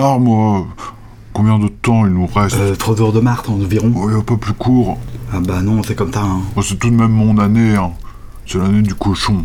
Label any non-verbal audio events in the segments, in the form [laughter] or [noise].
marre, moi. Combien de temps il nous reste Euh, trois heures de Marthe environ. Ouais, un peu plus court. Ah bah non, c'est comme ça. Hein. Oh, c'est tout de même mon année, hein. C'est l'année du cochon.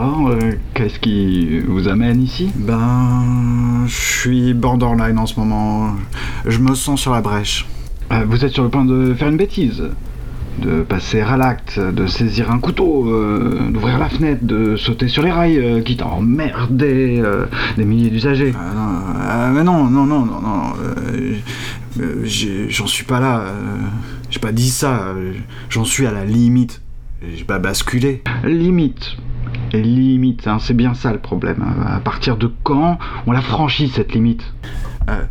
Alors, euh, qu'est-ce qui vous amène ici? Ben, je suis borderline en ce moment. Je me sens sur la brèche. Euh, Vous êtes sur le point de faire une bêtise de passer à l'acte, de saisir un couteau, euh, d'ouvrir la fenêtre, de sauter sur les rails, euh, quitte à emmerder euh, des milliers d'usagers. Non, mais non, non, non, non, non. J'en suis pas là. J'ai pas dit ça. J'en suis à la limite. J'ai pas basculé. Limite. Et limite, hein, c'est bien ça le problème. À partir de quand on la franchit cette limite Euh,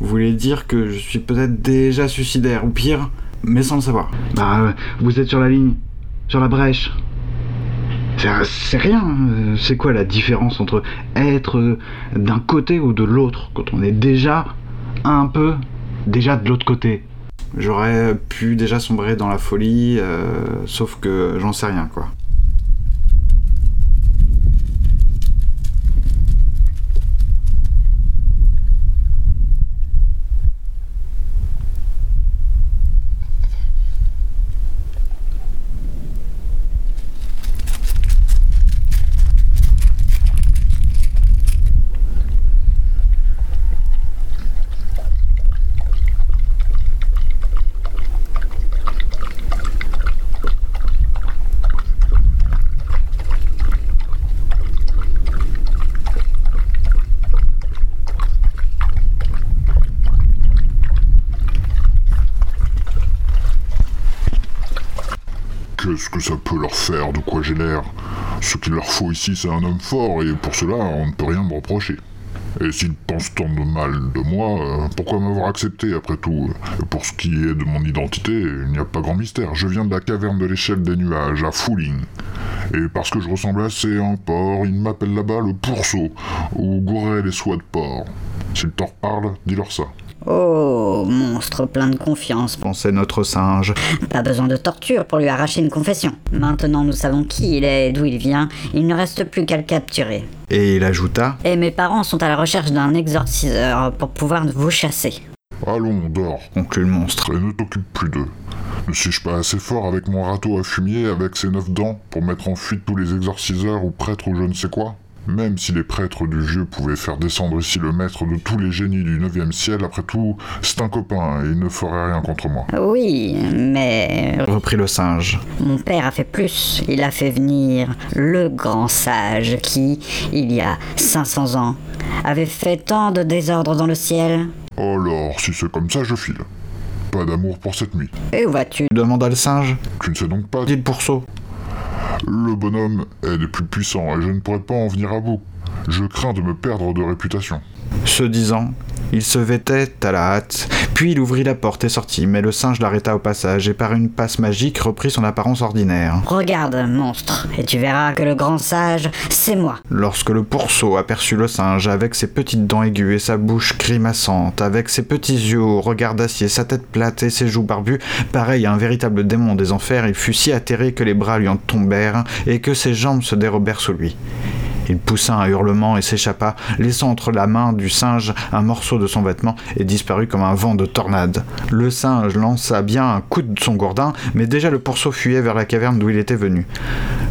vous voulez dire que je suis peut-être déjà suicidaire, ou pire, mais sans le savoir. Bah, euh, vous êtes sur la ligne, sur la brèche. C'est rien. euh, C'est quoi la différence entre être euh, d'un côté ou de l'autre quand on est déjà un peu déjà de l'autre côté? J'aurais pu déjà sombrer dans la folie, euh, sauf que j'en sais rien, quoi. Qu'est-ce que ça peut leur faire De quoi l'air Ce qu'il leur faut ici, c'est un homme fort, et pour cela, on ne peut rien me reprocher. Et s'ils pensent tant de mal de moi, euh, pourquoi m'avoir accepté après tout? Pour ce qui est de mon identité, il n'y a pas grand mystère. Je viens de la caverne de l'échelle des nuages, à Fouling. Et parce que je ressemble assez à un porc, ils m'appellent là-bas le pourceau, ou Gorel les soies de porc. S'ils t'en reparlent, dis-leur ça. Oh, monstre plein de confiance. Pensait notre singe. Pas besoin de torture pour lui arracher une confession. Maintenant nous savons qui il est et d'où il vient, il ne reste plus qu'à le capturer. Et il ajouta Et mes parents sont à la recherche d'un exorciseur pour pouvoir vous chasser. Allons, dors, conclut le monstre. et ne t'occupe plus d'eux. Ne suis-je pas assez fort avec mon râteau à fumier avec ses neuf dents pour mettre en fuite tous les exorciseurs ou prêtres ou je ne sais quoi Même si les prêtres du vieux pouvaient faire descendre ici le maître de tous les génies du 9 ciel, après tout, c'est un copain et il ne ferait rien contre moi. Oui, mais Reprit le singe. mon père a fait plus. Il a fait venir le grand sage qui, il y a 500 ans, avait fait tant de désordre dans le ciel. Alors, si c'est comme ça, je file. Pas d'amour pour cette nuit. Et où vas-tu? Demanda le singe. Tu ne sais donc pas Dit le pourceau. Le bonhomme est des plus puissants et je ne pourrais pas en venir à bout. Je crains de me perdre de réputation. Ce disant, il se vêtait à la hâte, puis il ouvrit la porte et sortit, mais le singe l'arrêta au passage et par une passe magique reprit son apparence ordinaire. Regarde, monstre, et tu verras que le grand sage, c'est moi. Lorsque le pourceau aperçut le singe avec ses petites dents aiguës et sa bouche grimaçante, avec ses petits yeux au regard d'acier, sa tête plate et ses joues barbues, pareil à un véritable démon des enfers, il fut si atterré que les bras lui en tombèrent et que ses jambes se dérobèrent sous lui. Il poussa un hurlement et s'échappa, laissant entre la main du singe un morceau de son vêtement et disparut comme un vent de tornade. Le singe lança bien un coup de son gourdin, mais déjà le pourceau fuyait vers la caverne d'où il était venu.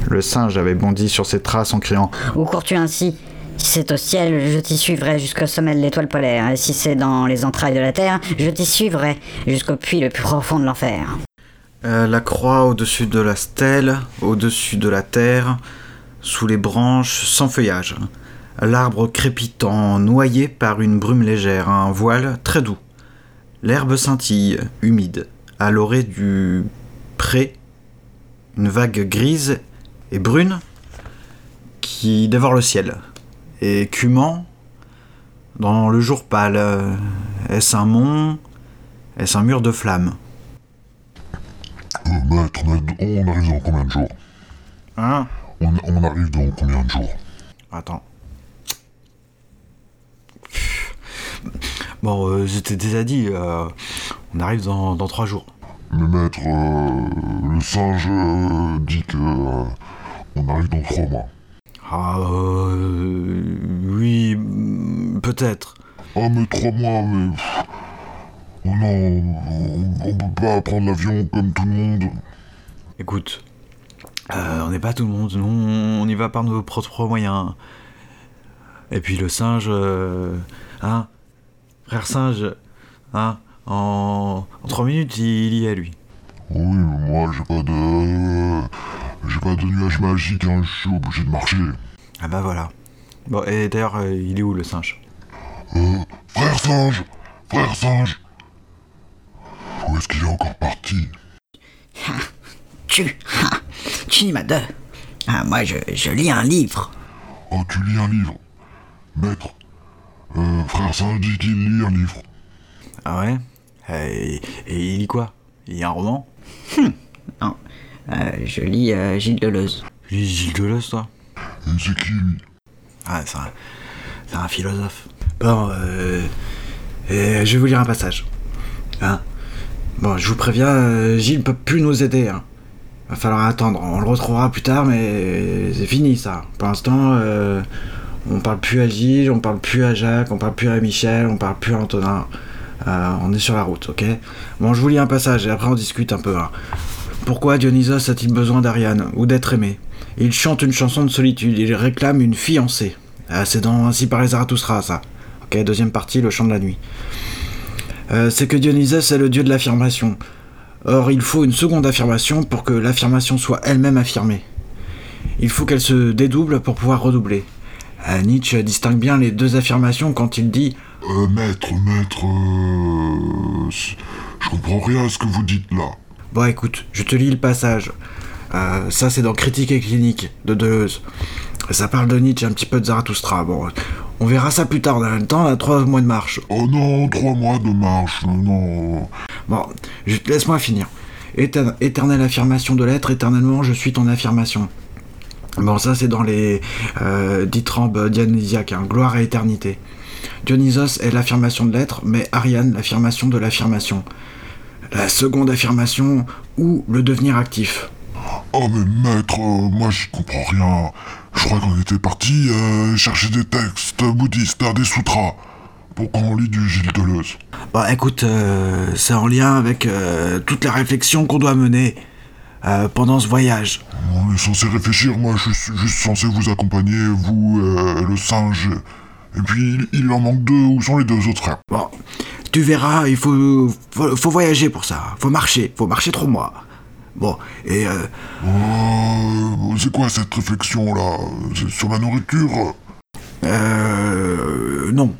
Le singe avait bondi sur ses traces en criant Où cours-tu ainsi? Si c'est au ciel, je t'y suivrai jusqu'au sommet de l'étoile polaire, et si c'est dans les entrailles de la terre, je t'y suivrai jusqu'au puits le plus profond de l'enfer. Euh, la croix au-dessus de la stèle, au-dessus de la terre, sous les branches sans feuillage. L'arbre crépitant, noyé par une brume légère, un voile très doux. L'herbe scintille, humide, à l'orée du pré, une vague grise et brune qui dévore le ciel. Et écumant, dans le jour pâle, euh, est-ce un mont Est-ce un mur de flammes? Maître, maître, on arrive dans combien de jours? Hein? On, on arrive dans combien de jours Attends. Bon, euh, je t'ai déjà dit, euh, on arrive dans, dans trois jours. Mais maître, euh, le singe dit que on arrive dans trois mois. Ah, euh, oui, peut-être. Ah mais trois mois, mais... pff, Oh non, on, on peut pas prendre l'avion comme tout le monde. Écoute, euh, on n'est pas tout le monde, nous on y va par nos propres moyens. Et puis le singe, euh, hein, frère singe, hein, en, en trois minutes il y est lui. Oui, mais moi j'ai pas de... J'ai pas de nuage magique, hein, je suis obligé de marcher. Ah bah voilà. Bon, et d'ailleurs, euh, il est où le singe? Euh, frère singe Frère singe Où est-ce qu'il est encore parti? Tu, ah, tu deux. Ah, moi, je, je lis un livre. Oh, tu lis un livre Maître, euh, frère singe dit qu'il lit un livre. Ah ouais? Et, et il lit quoi? Il lit un roman? Non, euh, je lis euh, Gilles Deleuze. Il lit Gilles Deleuze, toi? C'est qui lui? Ah, c'est un, c'est un philosophe. Bon, euh, euh, je vais vous lire un passage. Hein? Bon, je vous préviens, euh, Gilles peut plus nous aider. Hein. Va falloir attendre. On le retrouvera plus tard, mais c'est fini ça. Pour l'instant, euh, on parle plus à Gilles, on parle plus à Jacques, on parle plus à Michel, on parle plus à Antonin. Euh, on est sur la route, ok? Bon, je vous lis un passage et après on discute un peu. hein. Pourquoi Dionysos a-t-il besoin d'Ariane ou d'être aimé? Il chante une chanson de solitude, il réclame une fiancée. Ah, c'est dans Ainsi par les Zarathustra, ça. Ok, deuxième partie, le chant de la nuit. Euh, c'est que Dionysos est le dieu de l'affirmation. Or, il faut une seconde affirmation pour que l'affirmation soit elle-même affirmée. Il faut qu'elle se dédouble pour pouvoir redoubler. Euh, Nietzsche distingue bien les deux affirmations quand il dit Euh, maître, maître... Euh, je comprends rien à ce que vous dites là. Bon, écoute, je te lis le passage. Euh, ça, c'est dans Critique et clinique de Deleuze. Ça parle de Nietzsche, un petit peu de Zarathustra. Bon, on verra ça plus tard. On a le temps, on a trois mois de marche. Oh non, trois mois de marche, non. Bon, laisse-moi finir. Éter- éternelle affirmation de l'être, éternellement je suis ton affirmation. Bon, ça c'est dans les euh, dithambes dionysiaques, hein, gloire et éternité. Dionysos est l'affirmation de l'être, mais Ariane l'affirmation de l'affirmation. La seconde affirmation ou le devenir actif. Oh mais maître, moi j'y comprends rien. Je crois qu'on était parti euh, chercher des textes bouddhistes, des sutras, pour qu'on lit du Gilles Deleuze. Bon, écoute, euh, c'est en lien avec euh, toute la réflexion qu'on doit mener euh, pendant ce voyage. On est censé réfléchir, moi je suis juste censé vous accompagner, vous, euh, le singe. Et puis il, il en manque deux, où sont les deux autres frères Bon, tu verras, il faut, faut, faut voyager pour ça. Faut marcher, faut marcher trois mois. Bon, et Euh, c'est quoi cette réflexion là C'est sur la nourriture? Euh, non,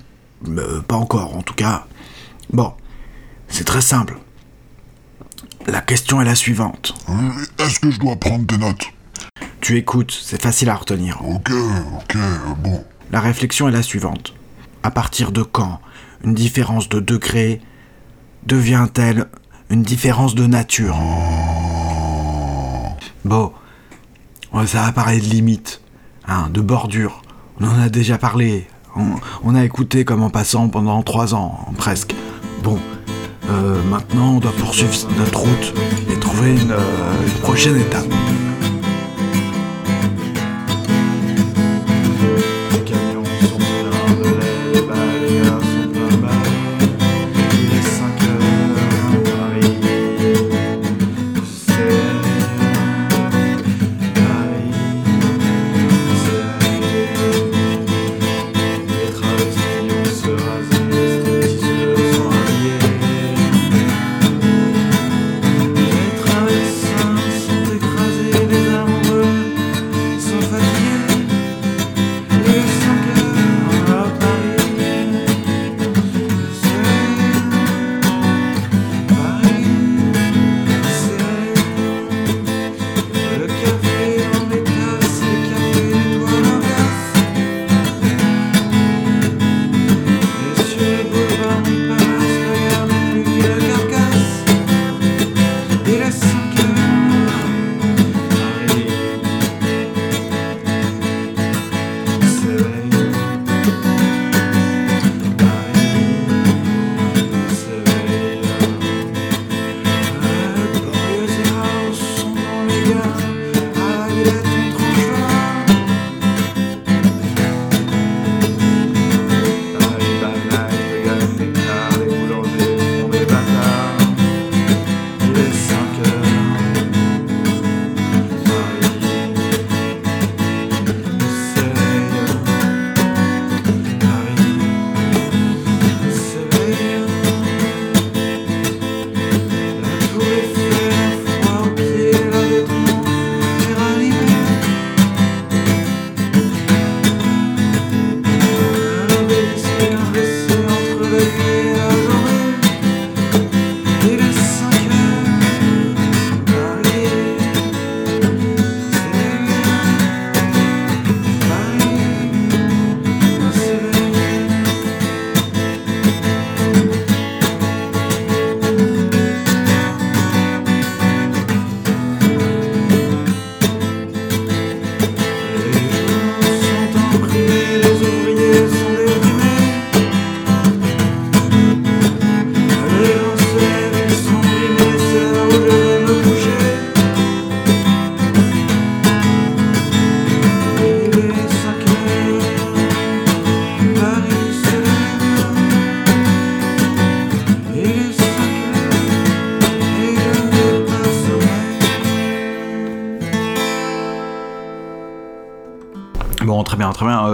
Euh, pas encore en tout cas. Bon, c'est très simple. La question est la suivante. Euh, Est-ce que je dois prendre des notes Tu écoutes, c'est facile à retenir. Ok, ok, bon. La réflexion est la suivante. À partir de quand une différence de degré devient-elle une différence de nature Bon, ouais, ça va parler de limite, hein, de bordure. On en a déjà parlé. On, a écouté comme en passant pendant trois ans, presque. Bon, euh, maintenant on doit poursuivre notre route et trouver une, euh, une prochaine étape.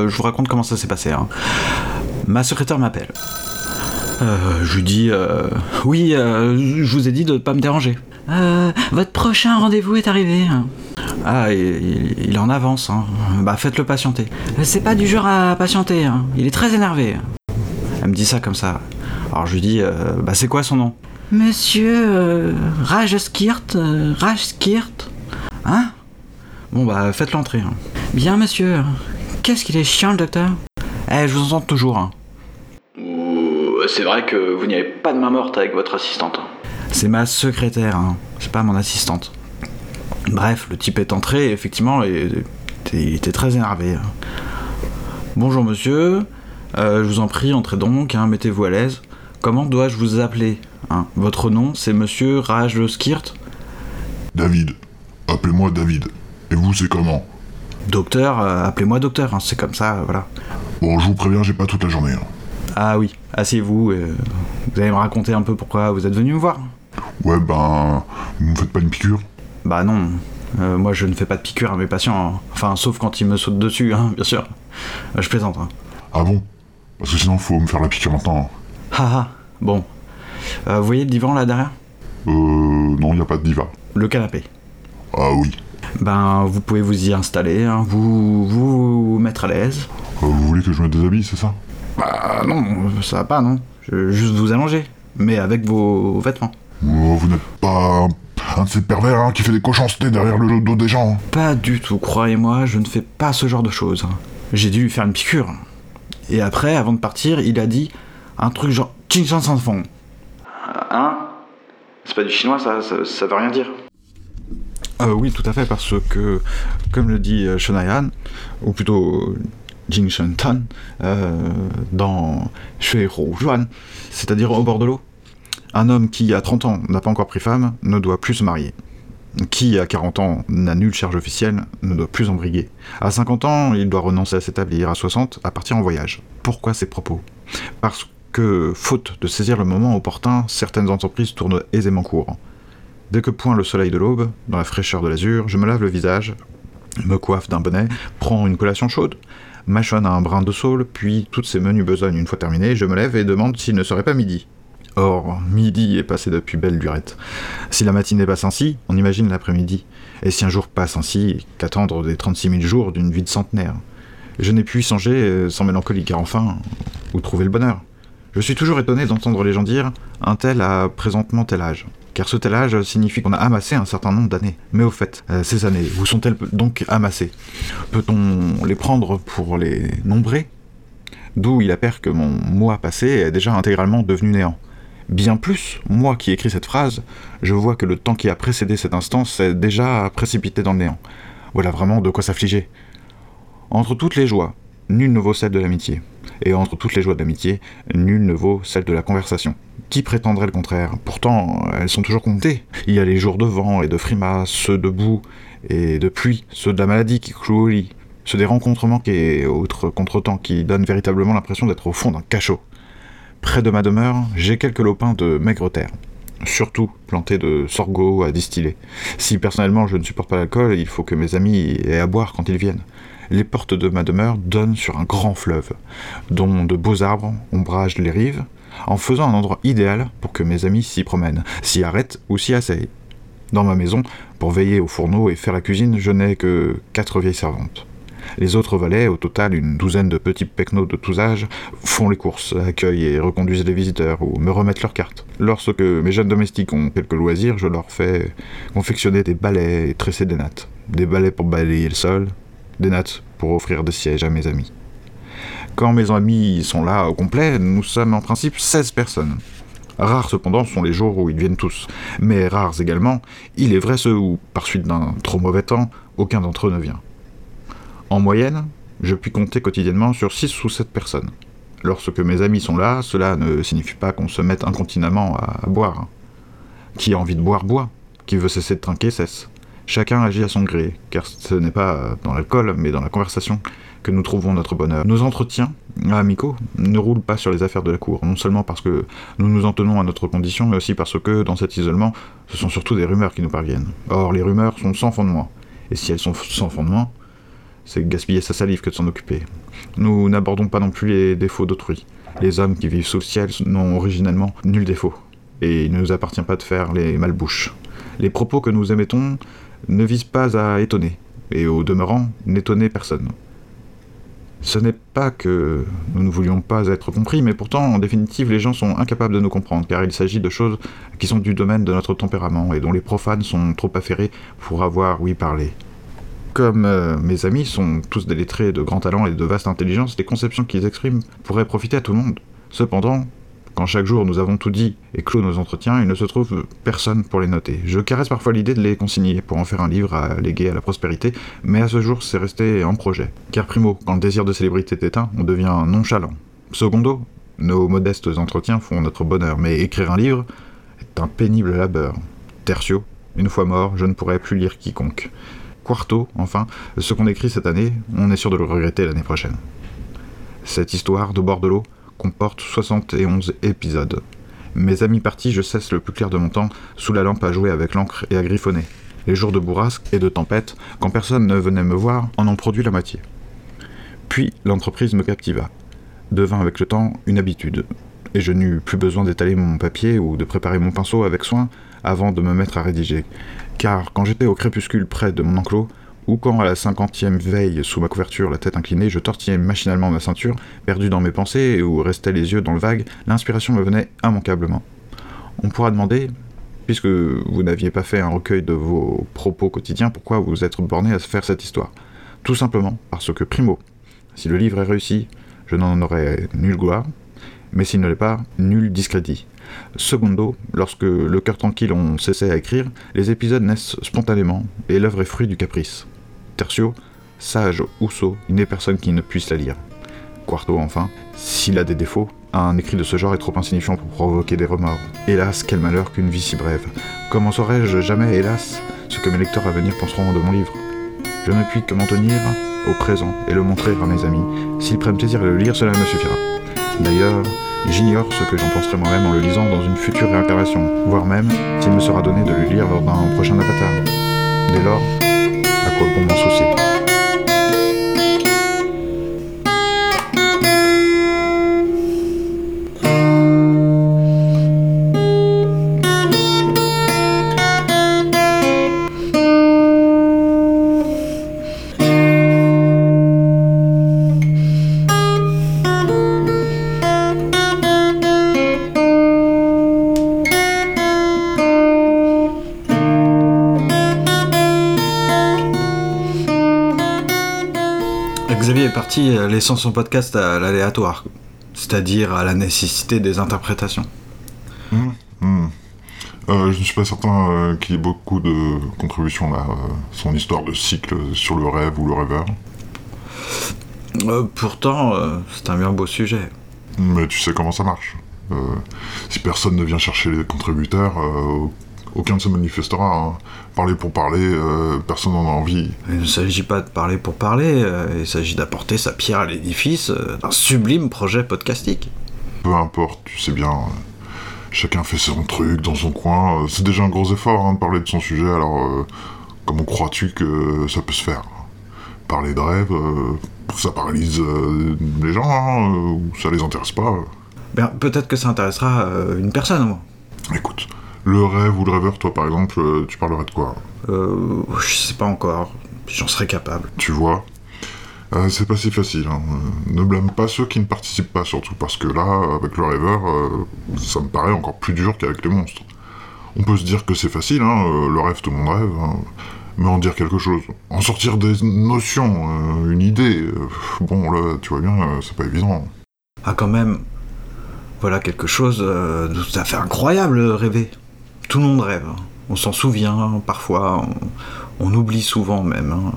Euh, je vous raconte comment ça s'est passé. hein. Ma secrétaire m'appelle. Euh, je lui dis euh, Oui, euh, je vous ai dit de pas me déranger. Votre prochain rendez-vous est arrivé. Ah, il, il- en avance. hein. Bah, faites-le patienter. C'est pas du genre à patienter. hein. Il est très énervé. Elle me dit ça comme ça. Alors je lui dis Bah, c'est quoi son nom? Monsieur Rajskirt. Rajskirt. Hein? Bon, bah, faites l'entrée. hein. Bien, monsieur. Qu'est-ce qu'il est chiant, le docteur Eh, je vous entends toujours. hein. C'est vrai que vous n'y avez pas de main morte avec votre assistante. C'est ma secrétaire, hein. c'est pas mon assistante. Bref, le type est entré, et effectivement, et- et- il était très énervé. hein. Bonjour monsieur, Euh, je vous en prie, entrez donc, hein, mettez-vous à l'aise. Comment dois-je vous appeler hein? Votre nom, c'est monsieur Rajloskirt? David. Appelez-moi David. Et vous, c'est comment? Docteur, euh, appelez-moi docteur, hein, c'est comme ça, euh, voilà. Bon, je vous préviens, j'ai pas toute la journée. hein. Ah oui, asseyez-vous, euh, vous allez me raconter un peu pourquoi vous êtes venu me voir Ouais, ben. Vous me faites pas une piqûre? Bah non, Euh, moi je ne fais pas de piqûre à mes patients, hein. enfin sauf quand ils me sautent dessus, hein, bien sûr. Euh, je plaisante. Hein. Ah bon? Parce que sinon, faut me faire la piqûre maintenant. Haha, bon. Euh, vous voyez le divan là derrière? Euh. Non, y a pas de diva. Le canapé. Ah oui. Ben vous pouvez vous y installer, hein, vous, vous vous mettre à l'aise. Euh, vous voulez que je mette des habits, c'est ça? Bah non, ça va pas non. Je vais juste vous allonger, mais avec vos vêtements. Oh, Vous n'êtes pas un, un de ces pervers hein, qui fait des cochoncetés derrière le dos des gens. hein. Pas du tout, croyez-moi, je ne fais pas ce genre de choses. J'ai dû lui faire une piqûre. Et après, avant de partir, il a dit un truc genre Ching Chan San Fong. Hein? C'est pas du chinois, ça, ça, ça veut rien dire. Euh, oui, tout à fait, parce que, comme le dit euh, Shonayan, ou plutôt Jing Shen Tan, euh, dans Shui Juan, c'est-à-dire au bord de l'eau, un homme qui, à 30 ans, n'a pas encore pris femme, ne doit plus se marier qui, à 40 ans, n'a nulle charge officielle, ne doit plus embriguer. À 50 ans, il doit renoncer à s'établir. À 60, à partir en voyage. Pourquoi ces propos? Parce que, faute de saisir le moment opportun, certaines entreprises tournent aisément court. Dès que pointe le soleil de l'aube, dans la fraîcheur de l'azur, je me lave le visage, me coiffe d'un bonnet, prends une collation chaude, mâchonne un brin de saule, puis toutes ces menues besognes une fois terminées, je me lève et demande s'il ne serait pas midi. Or, midi est passé depuis belle lurette. Si la matinée passe ainsi, on imagine l'après-midi. Et si un jour passe ainsi, qu'attendre des 36 000 jours d'une vie de centenaire? Je n'ai pu y songer euh, sans mélancolie, car enfin, où trouver le bonheur? Je suis toujours étonné d'entendre les gens dire un tel a présentement tel âge. Car ce tel âge signifie qu'on a amassé un certain nombre d'années. Mais au fait, euh, ces années, où sont-elles donc amassées? Peut-on les prendre pour les nombrer? D'où il appert que mon moi passé est déjà intégralement devenu néant. Bien plus, moi qui écris cette phrase, je vois que le temps qui a précédé cet instant s'est déjà précipité dans le néant. Voilà vraiment de quoi s'affliger. Entre toutes les joies, nul ne vaut celle de l'amitié. Et entre toutes les joies de l'amitié, nul ne vaut celle de la conversation. Qui prétendrait le contraire Pourtant, elles sont toujours comptées. Il y a les jours de vent et de frimas, ceux de boue, et de pluie, ceux de la maladie qui clouent au lit, ceux des rencontres et autres contretemps qui donnent véritablement l'impression d'être au fond d'un cachot. Près de ma demeure, j'ai quelques lopins de maigre terre, surtout plantés de sorgho à distiller. Si personnellement je ne supporte pas l'alcool, il faut que mes amis aient à boire quand ils viennent. Les portes de ma demeure donnent sur un grand fleuve, dont de beaux arbres ombragent les rives, en faisant un endroit idéal pour que mes amis s'y promènent, s'y arrêtent ou s'y asseyent. Dans ma maison, pour veiller au fourneau et faire la cuisine, je n'ai que quatre vieilles servantes. Les autres valets, au total une douzaine de petits pecnos de tous âges, font les courses, accueillent et reconduisent les visiteurs ou me remettent leurs cartes. Lorsque mes jeunes domestiques ont quelques loisirs, je leur fais confectionner des balais et tresser des nattes. Des balais pour balayer le sol, des nattes pour offrir des sièges à mes amis. Quand mes amis sont là au complet, nous sommes en principe 16 personnes. Rares cependant sont les jours où ils viennent tous, mais rares également, il est vrai ceux où, par suite d'un trop mauvais temps, aucun d'entre eux ne vient. En moyenne, je puis compter quotidiennement sur 6 ou 7 personnes. Lorsque mes amis sont là, cela ne signifie pas qu'on se mette incontinemment à, boire. Qui a envie de boire, boit. Qui veut cesser de trinquer, cesse. Chacun agit à son gré, car ce n'est pas dans l'alcool, mais dans la conversation que nous trouvons notre bonheur. Nos entretiens amicaux ne roulent pas sur les affaires de la cour, non seulement parce que nous nous en tenons à notre condition, mais aussi parce que, dans cet isolement, ce sont surtout des rumeurs qui nous parviennent. Or, les rumeurs sont sans fondement. Et si elles sont sans fondement, c'est gaspiller sa salive que de s'en occuper. Nous n'abordons pas non plus les défauts d'autrui. Les hommes qui vivent sous le ciel n'ont originellement nul défaut, et il ne nous appartient pas de faire les malbouches. Les propos que nous émettons ne visent pas à étonner, et au demeurant, n'étonner personne. Ce n'est pas que nous ne voulions pas être compris, mais pourtant, en définitive, les gens sont incapables de nous comprendre, car il s'agit de choses qui sont du domaine de notre tempérament, et dont les profanes sont trop affairés pour avoir oui parlé. Comme euh, mes amis sont tous des lettrés de grand talent et de vaste intelligence, les conceptions qu'ils expriment pourraient profiter à tout le monde. Cependant, quand chaque jour nous avons tout dit et clos nos entretiens, il ne se trouve personne pour les noter. Je caresse parfois l'idée de les consigner pour en faire un livre à léguer à la prospérité, mais à ce jour c'est resté en projet. Car primo, quand le désir de célébrité est éteint, on devient nonchalant. Secondo, nos modestes entretiens font notre bonheur, mais écrire un livre est un pénible labeur. Tertio, une fois mort, je ne pourrai plus lire quiconque. Quarto, enfin, ce qu'on écrit cette année, on est sûr de le regretter l'année prochaine. Cette histoire de bord de l'eau, comporte 71 épisodes. Mes amis partis, je cesse le plus clair de mon temps sous la lampe à jouer avec l'encre et à griffonner. Les jours de bourrasque et de tempête, quand personne ne venait me voir, en ont produit la moitié. Puis l'entreprise me captiva, devint avec le temps une habitude, et je n'eus plus besoin d'étaler mon papier ou de préparer mon pinceau avec soin avant de me mettre à rédiger, car quand j'étais au crépuscule près de mon enclos, ou quand à la cinquantième veille, sous ma couverture, la tête inclinée, je tortillais machinalement ma ceinture, perdu dans mes pensées, et où restaient les yeux dans le vague, l'inspiration me venait immanquablement. On pourra demander, puisque vous n'aviez pas fait un recueil de vos propos quotidiens, pourquoi vous êtes borné à faire cette histoire Tout simplement parce que, primo, si le livre est réussi, je n'en aurai nulle gloire, mais s'il ne l'est pas, nul discrédit. Secondo, lorsque le cœur tranquille on cessait à écrire, les épisodes naissent spontanément, et l'œuvre est fruit du caprice. Tertio, sage ou sot, il n'est personne qui ne puisse la lire. Quarto, enfin, s'il a des défauts, un écrit de ce genre est trop insignifiant pour provoquer des remords. Hélas, quel malheur qu'une vie si brève. Comment saurais-je jamais, hélas, ce que mes lecteurs à venir penseront de mon livre? Je ne puis que m'en tenir au présent et le montrer à mes amis. S'ils prennent plaisir à le lire, cela me suffira. D'ailleurs, j'ignore ce que j'en penserai moi-même en le lisant dans une future réincarnation, voire même s'il me sera donné de le lire lors d'un prochain avatar. Dès lors, à quoi bon euh, laissant son podcast à l'aléatoire, c'est-à-dire à la nécessité des interprétations. Hum, hum. Euh, je ne suis pas certain euh, qu'il y ait beaucoup de contributions là. euh, son histoire de cycle sur le rêve ou le rêveur. Pourtant, c'est un bien beau sujet. Mais tu sais comment ça marche. Si personne ne vient chercher les contributeurs, aucun ne se manifestera. hein. Parler pour parler, euh, personne n'en a envie. Il ne s'agit pas de parler pour parler, euh, il s'agit d'apporter sa pierre à l'édifice euh, d'un sublime projet podcastique. Peu importe, tu sais bien. chacun fait son truc dans son coin. C'est déjà un gros effort hein, de parler de son sujet, alors comment crois-tu que ça peut se faire? Parler de rêve, ça paralyse les gens, hein, ou ça les intéresse pas. Bien, peut-être que ça intéressera une personne au moins. Écoute, le rêve ou le rêveur, toi par exemple, euh, tu parlerais de quoi Euh, je sais pas encore, j'en serais capable. Tu vois Euh, C'est pas si facile. hein. Ne blâme pas ceux qui ne participent pas, surtout parce que là, avec le rêveur, euh, ça me paraît encore plus dur qu'avec les monstres. On peut se dire que c'est facile, hein, le rêve, tout le monde rêve, hein, mais en dire quelque chose, en sortir des notions, une idée, bon là, tu vois bien, c'est pas évident. Ah quand même, voilà quelque chose de tout à fait incroyable, rêver. Tout le monde rêve. hein. On s'en souvient parfois, on, on oublie souvent même. hein.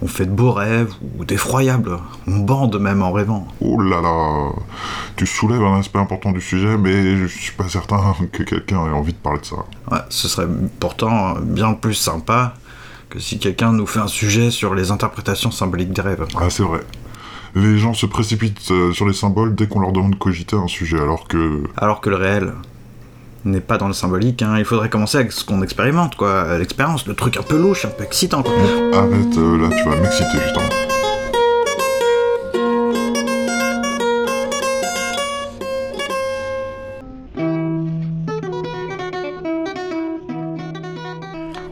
On fait de beaux rêves ou d'effroyables. On bande même en rêvant. Oh là là, tu soulèves un aspect important du sujet, mais je suis pas certain [laughs] que quelqu'un ait envie de parler de ça. Ouais, ce serait pourtant bien plus sympa que si quelqu'un nous fait un sujet sur les interprétations symboliques des rêves. Ah, c'est vrai. Les gens se précipitent euh, sur les symboles dès qu'on leur demande de cogiter un sujet, alors que... Alors que le réel n'est pas dans le symbolique, hein. il faudrait commencer avec ce qu'on expérimente, quoi, l'expérience, le truc un peu louche, un peu excitant, quoi. Arrête, euh, là, tu vas m'exciter, justement.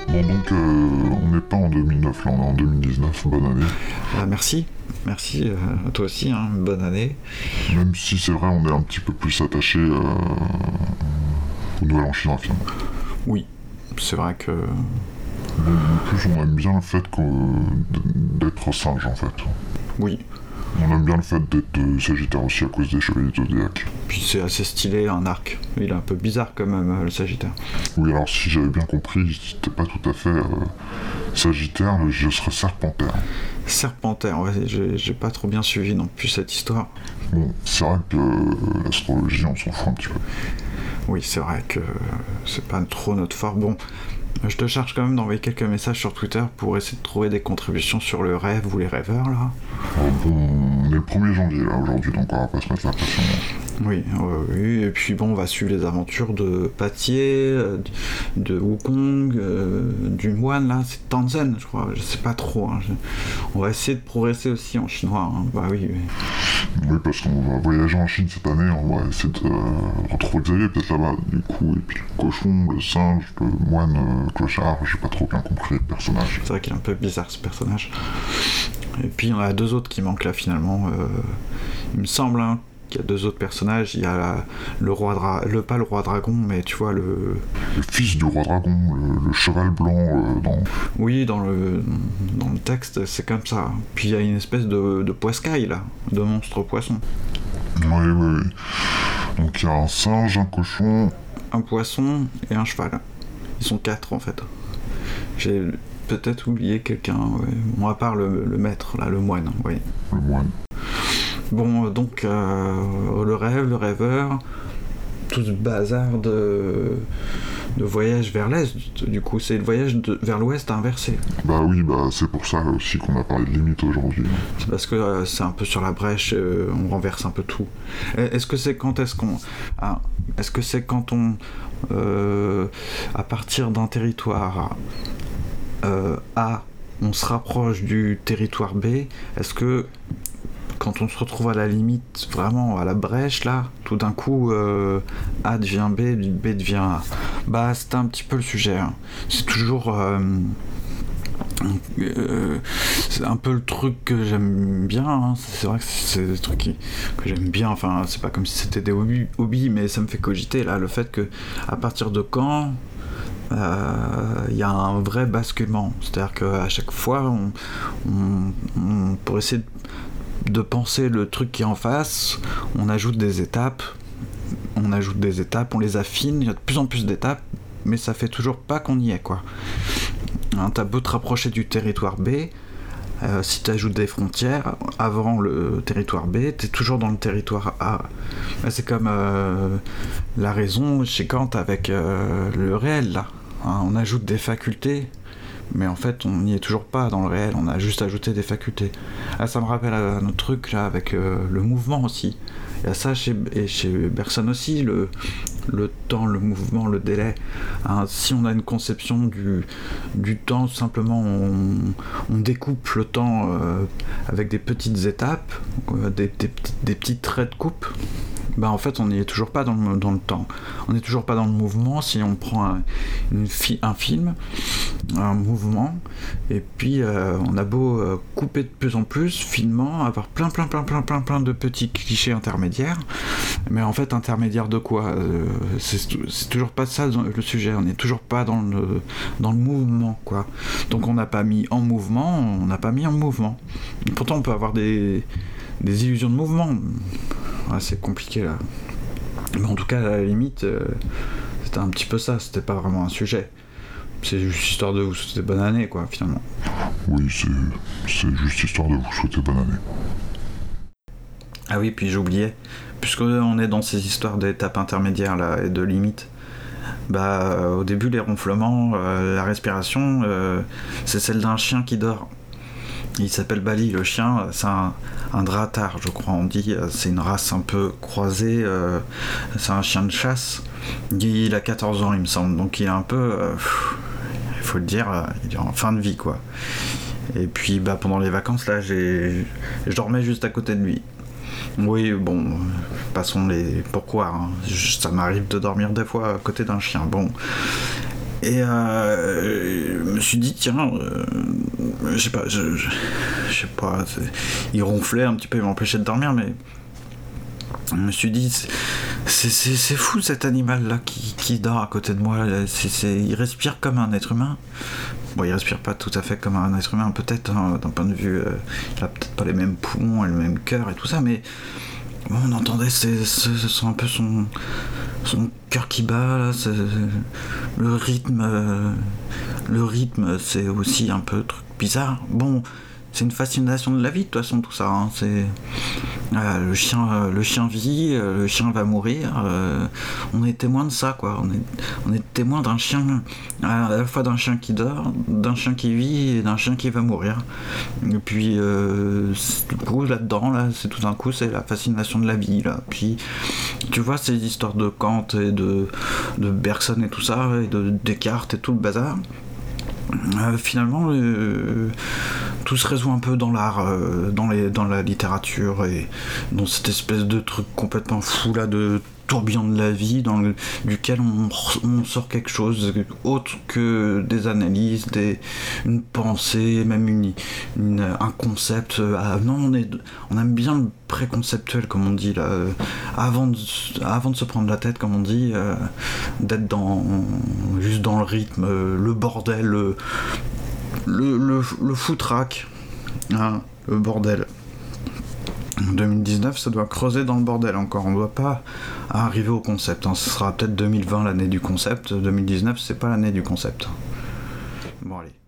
Bon, donc, euh, on n'est pas en 2009, là, on est en 2019, bonne année. Ah, merci, merci, euh, à toi aussi, hein, bonne année. Même si c'est vrai, on est un petit peu plus attaché euh, finalement. Oui, c'est vrai que... En plus, on aime bien le fait d'être singe, en fait. Oui, On aime bien le fait d'être euh, Sagittaire aussi à cause des chevaliers zodiaque. puis c'est assez stylé, un arc. Il est un peu bizarre quand même, euh, le Sagittaire. Oui, alors si j'avais bien compris, t'es pas tout à fait euh, Sagittaire, je serais Serpentaire. Serpentaire, ouais, j'ai j'ai pas trop bien suivi non plus cette histoire. Bon, c'est vrai que euh, l'astrologie, on s'en fout un petit peu. Oui, c'est vrai que c'est pas trop notre fort. Bon, je te charge quand même d'envoyer quelques messages sur Twitter pour essayer de trouver des contributions sur le rêve ou les rêveurs, là. Euh, bon, on est le 1er janvier là aujourd'hui, donc on va pas se mettre la. Oui, et puis bon, on va suivre les aventures de Patier, euh, de Wukong, euh, du moine, là, c'est Tanzen, je crois, je sais pas trop. hein, je- On va essayer de progresser aussi en chinois, hein. bah oui, oui. Oui, parce qu'on va voyager en Chine cette année, on va essayer de euh, retrouver Xavier peut-être là-bas, du coup, et puis le cochon, le singe, le moine, euh, clochard, j'ai pas trop bien compris le personnage. C'est vrai qu'il est un peu bizarre ce personnage. Et puis il y en a deux autres qui manquent là finalement. euh, il me semble hein, qu'il y a deux autres personnages. Il y a la- le roi dra le pas le roi dragon, mais tu vois le. Le fils du roi dragon, le, le cheval blanc euh, dans... Oui, dans le dans le texte c'est comme ça. Puis il y a une espèce de, de poiscaille là, de monstre poisson. Oui, oui, oui. Donc il y a un singe, un cochon, Un poisson et un cheval. Ils sont quatre en fait. J'ai peut-être oublié quelqu'un. Ouais. Bon, à part le, le maître là, le moine. Oui. le moine. Bon, donc euh, le rêve, le rêveur, tout ce bazar de, de voyage vers l'est, du coup, c'est le voyage de- vers l'ouest inversé. Bah oui, bah c'est pour ça aussi qu'on a parlé de limite aujourd'hui. C'est parce que euh, c'est un peu sur la brèche, euh, on renverse un peu tout. Est-ce que c'est quand est-ce qu'on. ah, est-ce que c'est quand on. euh, à partir d'un territoire A, on se rapproche du territoire B Est-ce que quand on se retrouve à la limite, vraiment à la brèche là, tout d'un coup euh, A devient B, B devient A Bah, c'est un petit peu le sujet. hein. C'est toujours. euh, euh, c'est un peu le truc que j'aime bien. hein. C'est vrai que c'est des trucs que j'aime bien. Enfin, c'est pas comme si c'était des hobbies, mais ça me fait cogiter là le fait que à partir de quand il y a un vrai basculement. C'est-à-dire qu'à chaque fois, on, pour essayer de, penser le truc qui est en face, on ajoute des étapes. On ajoute des étapes, on les affine. Il y a de plus en plus d'étapes, mais ça fait toujours pas qu'on y est, quoi. Hein, T'as beau te rapprocher du territoire B, euh, si tu des frontières avant le territoire B, t'es toujours dans le territoire A. C'est comme euh, la raison chez Kant avec euh, le réel, hein, on ajoute des facultés, mais en fait, on n'y est toujours pas dans le réel, on a juste ajouté des facultés. Ah, ça me rappelle un autre truc là avec euh, le mouvement aussi. Il y a ça chez, et chez Bergson aussi, le, le temps, le mouvement, le délai. Hein, si on a une conception du, du temps, simplement on, découpe le temps euh, avec des petites étapes, euh, des, des petits traits de coupe bah en fait on n'y est toujours pas dans le, dans le temps. On n'est toujours pas dans le mouvement si on prend un, une fi un film, un mouvement, et puis euh, on a beau euh, couper de plus en plus finement, avoir plein plein plein plein plein plein de petits clichés intermédiaires, mais en fait intermédiaires de quoi euh, C'est toujours pas ça le sujet, on n'est toujours pas dans le, dans le mouvement quoi. Donc on n'a pas mis en mouvement, on n'a pas mis en mouvement. Pourtant on peut avoir des, des illusions de mouvement ah, c'est compliqué là. Mais en tout cas, à la limite, euh, c'était un petit peu ça, c'était pas vraiment un sujet. C'est juste histoire de vous souhaiter bonne année, quoi, finalement. Oui, c'est juste histoire de vous souhaiter bonne année. Ah oui, puis j'oubliais, puisqu'on est dans ces histoires d'étapes intermédiaires là et de limites. Bah, euh, au début, les ronflements, euh, la respiration, euh, c'est celle d'un chien qui dort. Il s'appelle Bali, le chien, c'est un, un dratard, je crois, on dit. C'est une race un peu croisée, euh, c'est un chien de chasse. Il a 14 ans, il me semble, donc il est un peu. Euh, il faut le dire, il est en fin de vie, quoi. Et puis, bah, pendant les vacances, là, j'ai, je dormais juste à côté de lui. Oui, bon, passons les. Pourquoi hein Ça m'arrive de dormir des fois à côté d'un chien. Bon. Et euh, je me suis dit, tiens, euh, je sais pas, je, je, sais pas, il ronflait un petit peu, il m'empêchait de dormir, mais je me suis dit, c'est fou cet animal-là qui, qui, dort à côté de moi. Il respire comme un être humain. Bon, il respire pas tout à fait comme un être humain, peut-être, hein, d'un point de vue. Euh, il a peut-être pas les mêmes poumons et le même cœur et tout ça, mais on entendait c'est un peu son, son cœur qui bat, là, le rythme. Euh, le rythme, c'est aussi un peu truc bizarre. Bon c'est une fascination de la vie de toute façon tout ça hein. c'est euh, le chien euh, le chien vit euh, le chien va mourir on est témoin de ça quoi. On est témoin d'un chien à la fois d'un chien qui dort d'un chien qui vit et d'un chien qui va mourir. Et puis du coup là dedans là c'est tout d'un coup c'est la fascination de la vie là. Puis tu vois ces histoires de Kant et de de Bergson et tout ça et de Descartes et tout le bazar. Finalement, euh, tout se résout un peu dans l'art, euh, dans, dans la littérature et dans cette espèce de truc complètement fou là de tourbillon de la vie dans le, duquel on, sort quelque chose autre que des analyses, des, une pensée, même une, un concept. Ah, non, on, est, on aime bien le préconceptuel, comme on dit, là, euh, avant, de, avant de se prendre la tête, comme on dit, euh, d'être dans, juste dans le rythme, euh, le bordel, le, le, foutraque, hein, le bordel. 2019, ça doit creuser dans le bordel encore. On ne doit pas arriver au concept. Hein. Ce sera peut-être 2020 l'année du concept. 2019, c'est pas l'année du concept. Bon, allez.